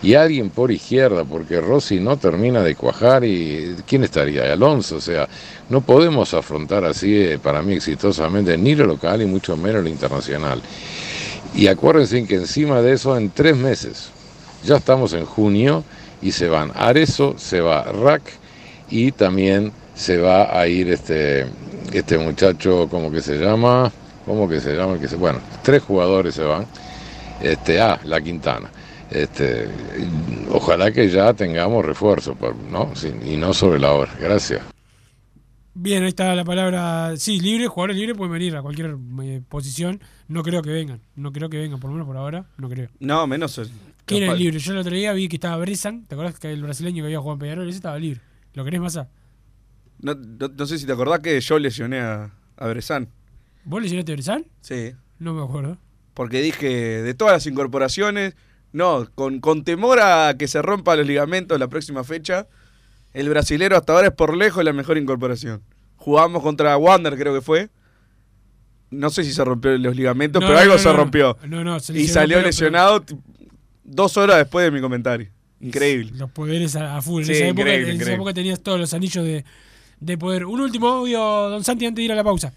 y alguien por izquierda, porque Rossi no termina de cuajar y ¿quién estaría? Alonso, o sea, no podemos afrontar así, eh, para mí, exitosamente ni lo local y mucho menos lo internacional. Y acuérdense que encima de eso, en tres meses, ya estamos en junio y se van Arezo, se va Rack y también se va a ir este, este muchacho, ¿cómo que se llama? ¿Cómo que se llama? El Que se, bueno, tres jugadores se van. Este, ah, la Quintana. Este, ojalá que ya tengamos refuerzo, ¿no? Sí, y no sobre la hora. Gracias. Bien, ahí está la palabra. Sí, libre, jugadores libres pueden venir a cualquier eh, posición. No creo que vengan. No creo que vengan, por lo menos por ahora. No creo. No, menos el. ¿Quién el libre? Yo el otro día vi que estaba Bresan. ¿Te acordás que el brasileño que había jugado en Peñarol? Ese estaba libre. ¿Lo querés más a? No, no- no sé si te acordás que yo lesioné a, a Bresan. ¿Vos lesionaste a Bresan? Sí. No me acuerdo. Porque dije, de todas las incorporaciones, no, con, con temor a que se rompan los ligamentos la próxima fecha, el brasilero hasta ahora es por lejos la mejor incorporación. Jugamos contra Wander, creo que fue. No sé si se rompió los ligamentos, No, pero no, algo no, se rompió. Se y salió lesionado dos horas después de mi comentario. Increíble. Los poderes a, a full. Sí, en esa, época, increíble, en esa increíble. época tenías todos los anillos de, de poder. Un último audio, don Santi, antes de ir a la pausa.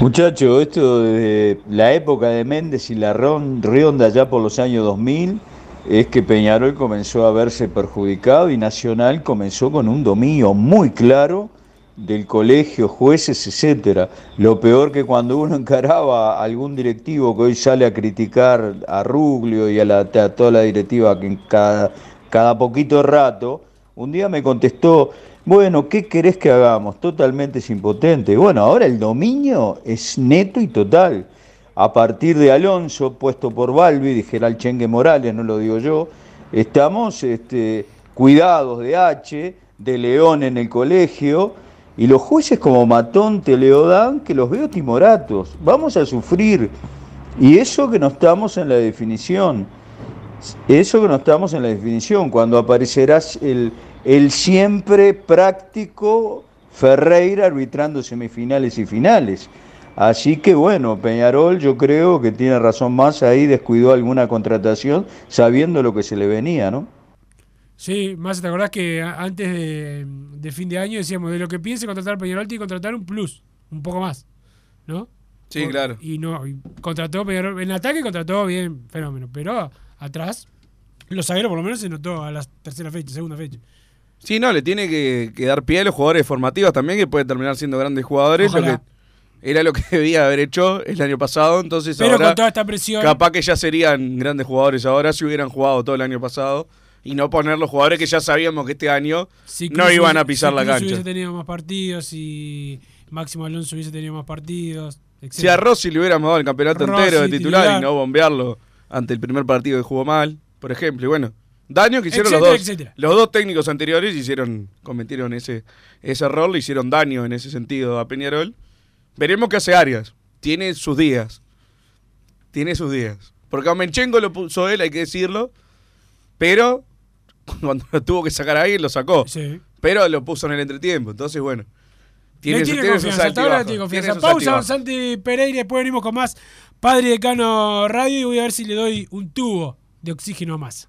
Muchacho, esto de la época de Méndez y la Rionda ya por los años 2000 es que Peñarol comenzó a verse perjudicado y Nacional comenzó con un dominio muy claro del colegio, jueces, etcétera. Lo peor que cuando uno encaraba a algún directivo que hoy sale a criticar a Ruglio y a, la- a toda la directiva que cada, cada poquito rato, un día me contestó, bueno, ¿qué querés que hagamos? Totalmente es impotente. Bueno, ahora el dominio es neto y total. A partir de Alonso, puesto por Balbi, dijera el Chengue Morales, no lo digo yo, estamos este, cuidados de H, de León en el colegio, y los jueces como Matón, Teleodán, que los veo timoratos. Vamos a sufrir. Y eso que no estamos en la definición. Eso que no estamos en la definición, cuando aparecerá el, el siempre práctico Ferreira arbitrando semifinales y finales. Así que bueno, Peñarol yo creo que tiene razón más ahí, descuidó alguna contratación sabiendo lo que se le venía, ¿no? Sí, más te acordás que antes de, de fin de año decíamos de lo que piense contratar Peñarol tiene que contratar un plus, un poco más, ¿no? Sí, Por- claro. Y no, y contrató Peñarol, en ataque contrató bien, fenómeno, pero atrás, los zagueros por lo menos se notó a la tercera fecha, segunda fecha. Sí, no, le tiene que, que dar pie a los jugadores formativos también, que pueden terminar siendo grandes jugadores. Lo que era lo que debía haber hecho el año pasado, entonces Pero ahora con toda esta presión- capaz que ya serían grandes jugadores ahora si hubieran jugado todo el año pasado y no poner los jugadores que ya sabíamos que este año Si no iban a pisar si la cancha. hubiese tenido más partidos y Máximo Alonso hubiese tenido más partidos, Si a Rossi le hubiéramos dado el campeonato Rossi, entero de titular, titular. y no bombearlo ante el primer partido que jugó mal, por ejemplo, y bueno, daño que hicieron Etcétera, los dos. etcétera. Los dos técnicos anteriores hicieron, cometieron ese, ese error, le hicieron daño en ese sentido a Peñarol. Veremos qué hace Arias. Tiene sus días. Tiene sus días. Porque a Menchengo lo puso él, hay que decirlo. Pero cuando lo tuvo que sacar a alguien, lo sacó. Pero lo puso en el entretiempo. Entonces, bueno. Tiene su- tiene tiene confianza, hasta ahora tiene confianza. Pausa. Santi Pereira, después venimos con más Padre Decano Radio y voy a ver si le doy un tubo de oxígeno más.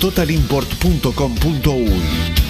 www.totalimport.com.uy.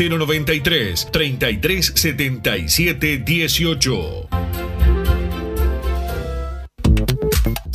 093 33 77 18.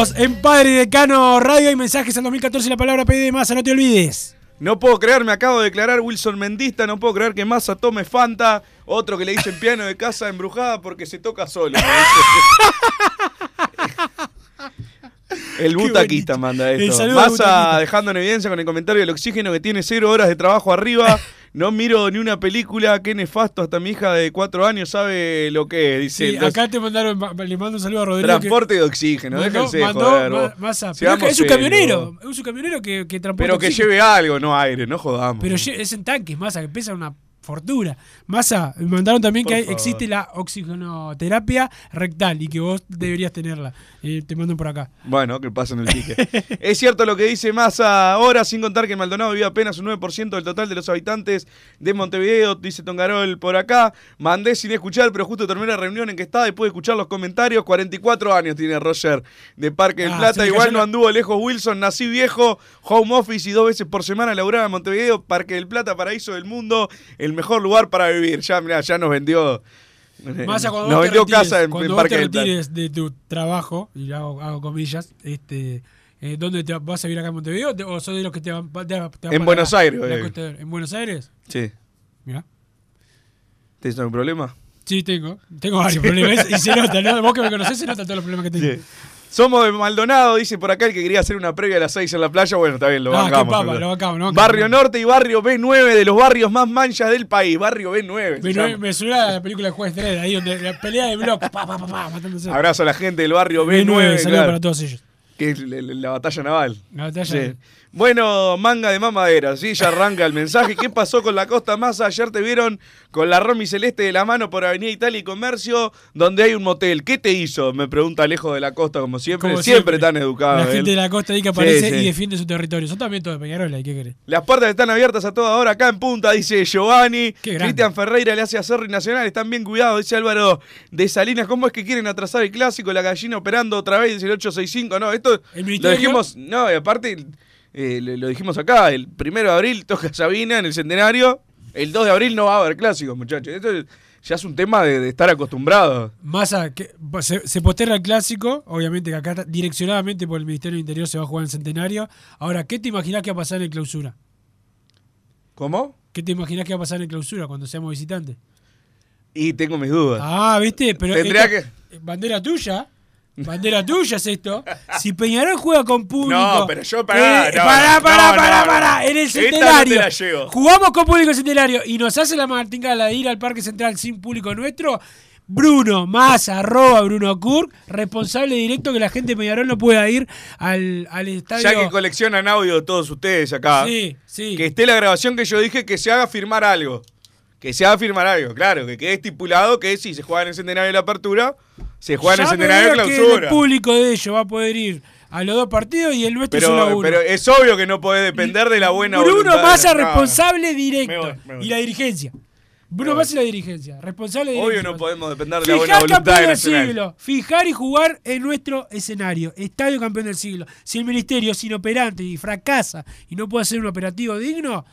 En Padre Decano Radio y mensajes al 2014 la palabra PD Massa, no te olvides. No puedo creer, me acabo de declarar Wilson Mendista, no puedo creer que Massa tome Fanta, otro que le dicen piano de casa embrujada porque se toca solo. El butaquista manda esto. Massa dejando en evidencia con el comentario del oxígeno que tiene cero horas de trabajo arriba, no miro ni una película, qué nefasto, hasta mi hija de cuatro años sabe lo que es. Dice, Sí, acá te mandaron, le mando un saludo a Rodrigo. que transporte de oxígeno, mandó- déjense mandó joder, ma- masa. Es un camionero, es un camionero que, que transporta Pero que oxígeno. lleve algo, no aire, no jodamos. Pero es en tanques, masa, que pesa una fortuna. Masa, me mandaron también Por que favor. existe la oxigenoterapia rectal y que vos deberías tenerla. Eh, te mandan por acá. Bueno, que pasen el pique. es cierto lo que dice Massa ahora, sin contar que Maldonado vive apenas un 9% del total de los habitantes de Montevideo, dice Tongarol por acá. Mandé sin escuchar, pero justo terminé la reunión en que estaba y pude escuchar los comentarios. 44 años tiene Roger de Parque del Ah, Plata. Igual no anduvo lejos Wilson, nací viejo, home office y dos veces por semana laburaba en Montevideo. Parque del Plata, paraíso del mundo, el mejor lugar para vivir. Ya, mirá, ya nos vendió. Masa, cuando nos vos te vendió retires, casa en, cuando en vos Parque te del Plata. retires de tu trabajo, y hago, hago comillas, este, eh, ¿dónde te vas a vivir acá en Montevideo? ¿Te- ¿O sos de los que te van, te te van En Buenos la- Aires, la eh. costa- ¿En Buenos Aires? Sí. Mirá. ¿Tienes algún problema? Sí, tengo. Tengo varios problemas y se nota, ¿no? Vos que me conocés, se nota todos los problemas que tengo. Sí. Somos de Maldonado, dice por acá el que quería hacer una previa a las 6 en la playa. Bueno, está bien, lo qué bancamos. papa, lo bancamos. Barrio Norte y Barrio B9, de los barrios más manchas del país. Barrio B9. se Me, suena a la película de Juez Dredd, ahí donde la pelea de bloques, pa, pa, pa, matándose. Abrazo a la gente del barrio B9. B9, saludo claro, para todos ellos. Que es la, la- la batalla naval. La batalla Sí. Bueno, manga de mamadera, sí, ya arranca el mensaje. ¿Qué pasó con la Costa Masa? Ayer te vieron con la Romy Celeste de la mano por Avenida Italia y Comercio, donde hay un motel. ¿Qué te hizo? Me pregunta Alejo de la Costa, como siempre. Como siempre, siempre. tan educado. La él. gente de la costa ahí que aparece Sí, sí. y defiende su territorio. Son también todos de Peñarola, ¿y qué querés? Las puertas están abiertas a toda hora acá en punta, dice Giovanni. Cristian Ferreira le hace a Cerro y Nacional, están bien cuidados, dice Álvaro de Salinas. ¿Cómo es que quieren atrasar el clásico? La gallina operando otra vez, dice el 865. No, esto El lo dijimos, no, y aparte eh, lo, lo dijimos acá, el primero de abril toca Sabina en el centenario, el 2 de abril no va a haber clásico, muchachos. Esto ya es un tema de, de estar acostumbrados. Massa, que se, se posterga el clásico, obviamente que acá direccionadamente por el Ministerio del Interior se va a jugar en Centenario. Ahora, ¿qué te imaginás que va a pasar en el clausura? ¿Cómo? ¿Qué te imaginás que va a pasar en el clausura cuando seamos visitantes? Y tengo mis dudas. Ah, ¿viste? Pero Tendría esto- Bandera tuya. Bandera tuya es esto. Si Peñarol juega con público. No, pero yo pará, eh, no, pará, pará, no, pará, no. pará, En el te centenario. Jugamos con público en centenario y nos hace la martingala de ir al Parque Central sin público nuestro. Bruno Massa, arroba Bruno Kurk, responsable directo que la gente de Peñarol no pueda ir al, al estadio. Ya que coleccionan audio todos ustedes acá. Sí, sí. Que esté la grabación que yo dije que se haga firmar algo. Que se haga firmar algo, claro, que quede estipulado que si se juega en el centenario de la apertura, se juega en el centenario de que clausura. el público de ellos va a poder ir a los dos partidos y el nuestro solo a Pero, uno. pero es obvio que no podés depender de la buena Bruno voluntad. Massa, responsable directo. Me voy, me voy. Y la dirigencia. Bruno. Massa y la dirigencia. Responsable directo. Obvio no podemos depender de la buena voluntad del siglo. Fijar y jugar en nuestro escenario. Estadio campeón del siglo. Si el ministerio es inoperante y fracasa y no puede hacer un operativo digno,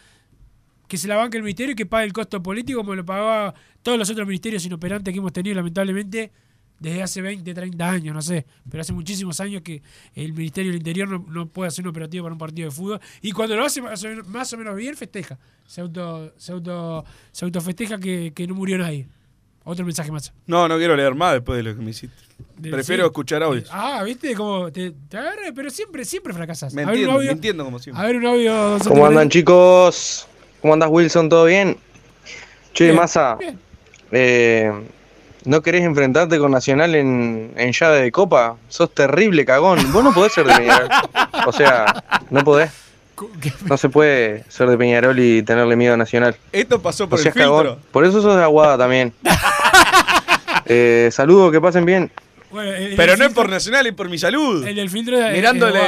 que se la banque el ministerio y que pague el costo político como lo pagaba todos los otros ministerios inoperantes que hemos tenido lamentablemente desde hace 20, 30 años, no sé, pero hace muchísimos años que el Ministerio del Interior no, no puede hacer un operativo para un partido de fútbol y cuando lo hace más o menos, más o menos bien, festeja. Se auto, se auto, se autofesteja que, que no murió nadie. Otro mensaje más. No, no quiero leer más después de lo que me hiciste. De- Prefiero sí. escuchar audios. Ah, ¿viste? Como te, te agarré, pero siempre, siempre fracasas. Me A ver, un entiendo, audio. me entiendo como siempre. A ver un audio. ¿Cómo andan chicos? ¿Cómo andas Wilson? ¿Todo bien? Che, Bien, Massa, bien. eh, ¿no querés enfrentarte con Nacional en, en llave de copa? Sos terrible cagón. Vos no podés ser de Peñarol. O sea, no podés. No se puede ser de Peñarol y tenerle miedo a Nacional. Esto pasó No por el filtro. cagón. Por eso sos de Aguada también. Eh, saludos, que pasen bien. Bueno, el- el Pero no es por Nacional, es por mi salud. El del filtro de- Mirándole.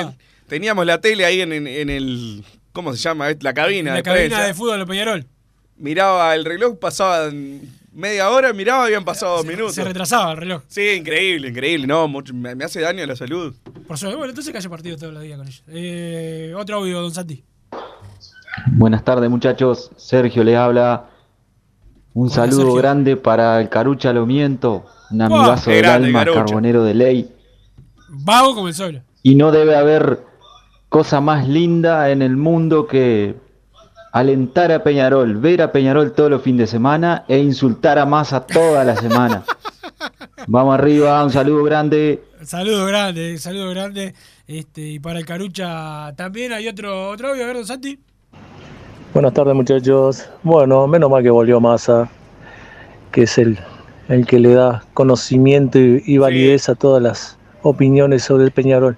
teníamos la tele ahí en, en- en el. ¿Cómo se llama? La cabina. La de cabina prensa. de fútbol de Peñarol. Miraba el reloj, pasaba media hora, miraba, habían pasado dos minutos. Se retrasaba el reloj. Sí, increíble, increíble. No, mucho- me, me hace daño a la salud. Por suerte. Bueno, entonces que haya partido todos los días con ellos. Eh, otro audio, don Santi. Buenas tardes muchachos, Sergio les habla. Un Hola, saludo Sergio. grande para el Carucha Lomiento, un amigazo del alma, Carucha. carbonero de ley. Vago como el sol. Y no debe haber cosa más linda en el mundo que alentar a Peñarol, ver a Peñarol todos los fines de semana e insultar a Massa toda la semana. Vamos arriba, un saludo grande. Saludo grande, saludo grande. Este, y para el Carucha también hay otro, otro audio, a ver, don Santi. Buenas tardes muchachos. Bueno, menos mal que volvió Massa, que es el, el que le da conocimiento y, y validez a todas las opiniones sobre el Peñarol.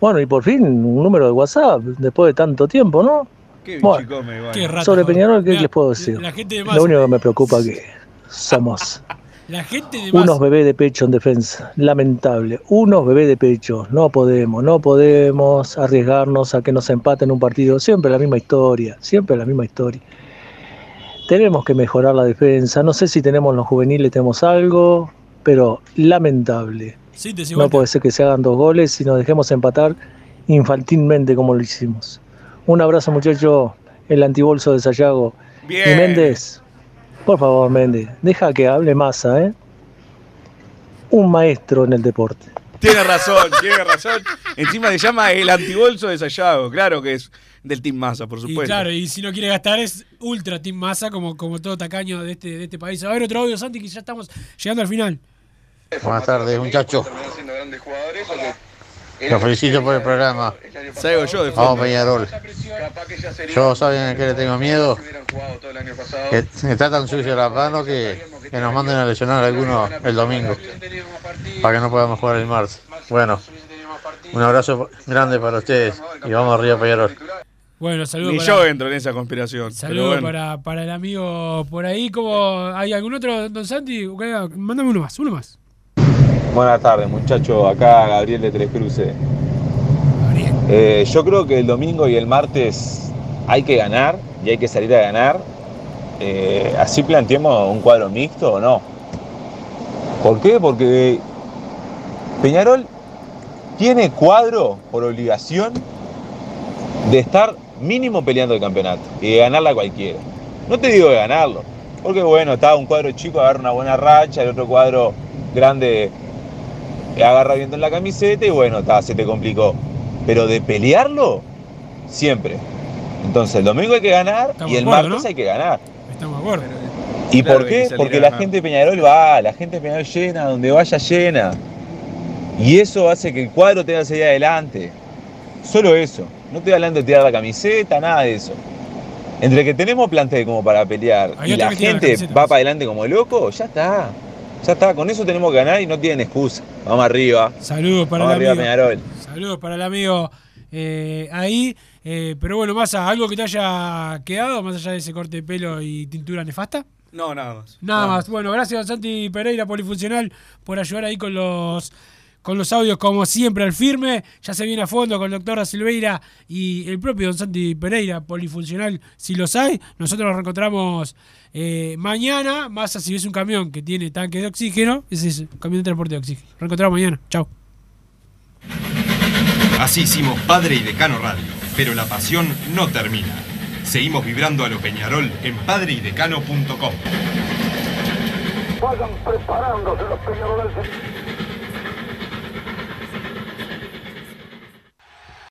Bueno, y por fin un número de WhatsApp, después de tanto tiempo, ¿no? Qué Bueno, bichicome, igual. Qué rata, sobre. Peñarol, ¿qué les puedo decir? La gente de Lo único que me preocupa es que somos la gente de unos bebés de pecho en defensa. Lamentable. Unos bebés de pecho. No podemos, no podemos arriesgarnos a que nos empaten un partido. Siempre la misma historia. Siempre la misma historia. Tenemos que mejorar la defensa. No sé si tenemos en los juveniles, tenemos algo, pero lamentable. No puede ser que se hagan dos goles y nos dejemos empatar infantilmente como lo hicimos. Un abrazo, muchacho. El antibolso de Sayago. Bien. Y Méndez, por favor, Méndez, deja que hable Massa, ¿eh? Un maestro en el deporte. Tiene razón, tiene razón. Encima se llama el antibolso de Sayago. Claro que es del Team Massa, por Y supuesto. claro, y si no quiere gastar es ultra Team Massa como, como todo tacaño de este, de este país. A ver, otro audio, Santi, que ya estamos llegando al final. Buenas tardes, muchachos. Los felicito por el programa. Salgo yo de Vamos. Peñarol. Yo, ¿saben a qué le tengo miedo? Que que está tan sucio la mano que, que nos manden a lesionar a algunos el domingo. Para que no podamos jugar el martes. Bueno, un abrazo grande para ustedes y vamos arriba, Peñarol. Bueno, saludos Ni para, yo entro en esa conspiración. saludos bueno. para, para el amigo por ahí. como ¿Hay algún otro, don Santi? Mándame uno más, uno más. Buenas tardes, muchachos. Acá Gabriel de Tres Cruces. Eh, yo creo que el domingo y el martes hay que ganar y hay que salir a ganar. Eh, así planteemos un cuadro mixto o no. ¿Por qué? Porque Peñarol tiene cuadro por obligación de estar mínimo peleando el campeonato y de ganarla cualquiera. No te digo de ganarlo, porque bueno, está un cuadro chico agarra una buena racha, el otro cuadro grande agarra viento en la camiseta y bueno, está, se te complicó. Pero de pelearlo, siempre. Entonces el domingo hay que ganar Estamos y el acuerdo, martes ¿no? hay que ganar. Estamos de acuerdo. ¿Y Claro por qué? Porque la gente de Peñarol va, la gente de Peñarol llena, donde vaya llena. Y eso hace que el cuadro tenga que salir adelante. Solo eso. No estoy hablando de tirar la camiseta, nada de eso. Entre que tenemos plantel como para pelear y la gente camiseta. va para adelante como loco, ya está. Ya está, con eso tenemos que ganar y no tienen excusa. Vamos arriba. Saludos para Vamos el arriba, amigo. Saludos para el amigo eh, ahí. Eh, pero bueno, Massa, ¿algo que te haya quedado más allá de ese corte de pelo y tintura nefasta? No, nada más. Nada más. Bueno, gracias Santi Pereira, Polifuncional, por ayudar ahí con los con los audios, como siempre, al firme. Ya se viene a fondo con el doctor Da Silveira y el propio don Santi Pereira, Polifuncional, si los hay. Nosotros nos reencontramos eh, mañana. Más si ves un camión que tiene tanque de oxígeno, ese es un camión de transporte de oxígeno. Reencontramos mañana. Chao. Así hicimos Padre y Decano Radio, pero la pasión no termina. Seguimos vibrando a lo Peñarol en padreidecano.com. Vayan preparándose los peñaroles.